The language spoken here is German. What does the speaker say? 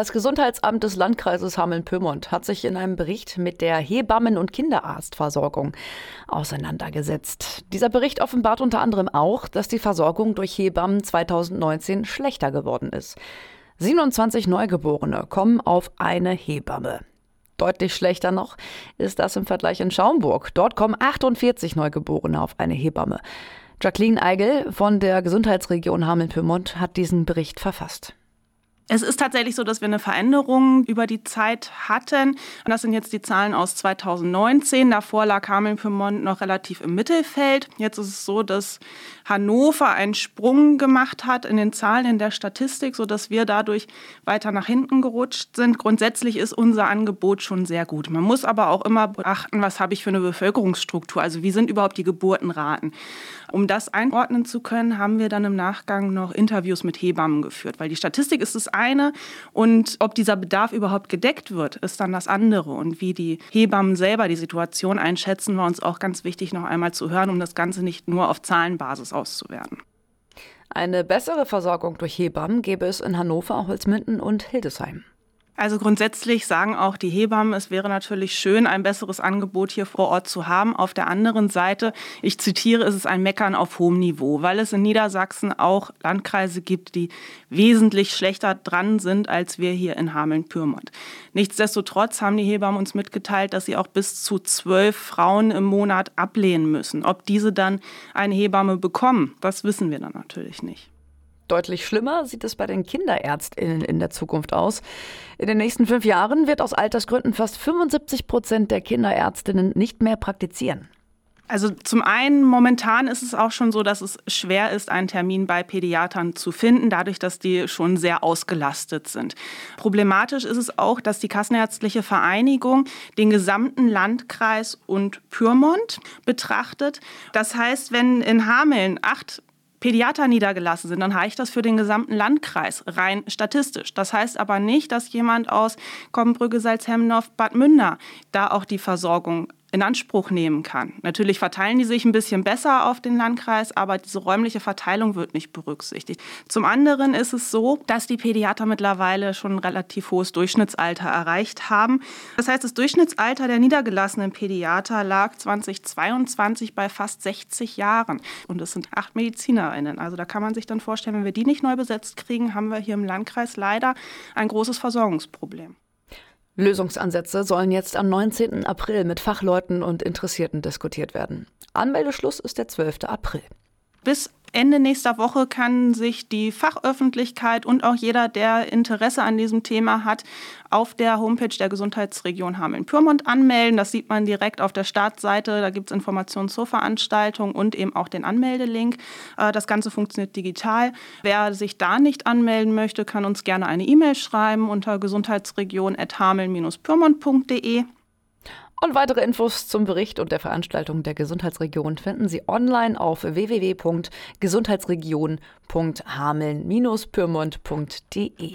Das Gesundheitsamt des Landkreises Hameln-Pyrmont hat sich in einem Bericht mit der Hebammen- und Kinderarztversorgung auseinandergesetzt. Dieser Bericht offenbart unter anderem auch, dass die Versorgung durch Hebammen 2019 schlechter geworden ist. 27 Neugeborene kommen auf eine Hebamme. Deutlich schlechter noch ist das im Vergleich in Schaumburg. Dort kommen 48 Neugeborene auf eine Hebamme. Jacqueline Eigel von der Gesundheitsregion Hameln-Pyrmont hat diesen Bericht verfasst. Es ist tatsächlich so, dass wir eine Veränderung über die Zeit hatten. Und das sind jetzt die Zahlen aus 2019. Davor lag Hameln-Pyrmont noch relativ im Mittelfeld. Jetzt ist es so, dass Hannover einen Sprung gemacht hat in den Zahlen in der Statistik, sodass wir dadurch weiter nach hinten gerutscht sind. Grundsätzlich ist unser Angebot schon sehr gut. Man muss aber auch immer beachten, was habe ich für eine Bevölkerungsstruktur? Also wie sind überhaupt die Geburtenraten? Um das einordnen zu können, haben wir dann im Nachgang noch Interviews mit Hebammen geführt, weil die Statistik ist das eine und ob dieser Bedarf überhaupt gedeckt wird, ist dann das andere. Und wie die Hebammen selber die Situation einschätzen, war uns auch ganz wichtig, noch einmal zu hören, um das Ganze nicht nur auf Zahlenbasis auszuwerten. Eine bessere Versorgung durch Hebammen gäbe es in Hannover, Holzminden und Hildesheim. Also grundsätzlich sagen auch die Hebammen, es wäre natürlich schön, ein besseres Angebot hier vor Ort zu haben. Auf der anderen Seite, ich zitiere, ist es ein Meckern auf hohem Niveau, weil es in Niedersachsen auch Landkreise gibt, die wesentlich schlechter dran sind als wir hier in Hameln-Pyrmont. Nichtsdestotrotz haben die Hebammen uns mitgeteilt, dass sie auch bis zu zwölf Frauen im Monat ablehnen müssen. Ob diese dann eine Hebamme bekommen, das wissen wir dann natürlich nicht. Deutlich schlimmer sieht es bei den Kinderärztinnen in der Zukunft aus. In den nächsten fünf Jahren wird aus Altersgründen fast 75 Prozent der Kinderärztinnen nicht mehr praktizieren. Also zum einen momentan ist es auch schon so, dass es schwer ist, einen Termin bei Pädiatern zu finden, dadurch, dass die schon sehr ausgelastet sind. Problematisch ist es auch, dass die Kassenärztliche Vereinigung den gesamten Landkreis und Pyrmont betrachtet. Das heißt, wenn in Hameln acht Pädiater niedergelassen sind, dann reicht das für den gesamten Landkreis, rein statistisch. Das heißt aber nicht, dass jemand aus Kommenbrügge, Salzhemnow, Bad Münder da auch die Versorgung in Anspruch nehmen kann. Natürlich verteilen die sich ein bisschen besser auf den Landkreis, aber diese räumliche Verteilung wird nicht berücksichtigt. Zum anderen ist es so, dass die Pädiater mittlerweile schon ein relativ hohes Durchschnittsalter erreicht haben. Das heißt, das Durchschnittsalter der niedergelassenen Pädiater lag 2022 bei fast 60 Jahren. Und es sind acht MedizinerInnen. Also da kann man sich dann vorstellen, wenn wir die nicht neu besetzt kriegen, haben wir hier im Landkreis leider ein großes Versorgungsproblem. Lösungsansätze sollen jetzt am 19. April mit Fachleuten und Interessierten diskutiert werden. Anmeldeschluss ist der 12. April. Bis Ende nächster Woche kann sich die Fachöffentlichkeit und auch jeder, der Interesse an diesem Thema hat, auf der Homepage der Gesundheitsregion Hameln-Pyrmont anmelden. Das sieht man direkt auf der Startseite. Da gibt es Informationen zur Veranstaltung und eben auch den Anmeldelink. Äh, das Ganze funktioniert digital. Wer sich da nicht anmelden möchte, kann uns gerne eine E-Mail schreiben unter gesundheitsregion.hameln-pyrmont.de. Und weitere Infos zum Bericht und der Veranstaltung der Gesundheitsregion finden Sie online auf www.gesundheitsregion.hameln-pyrmont.de.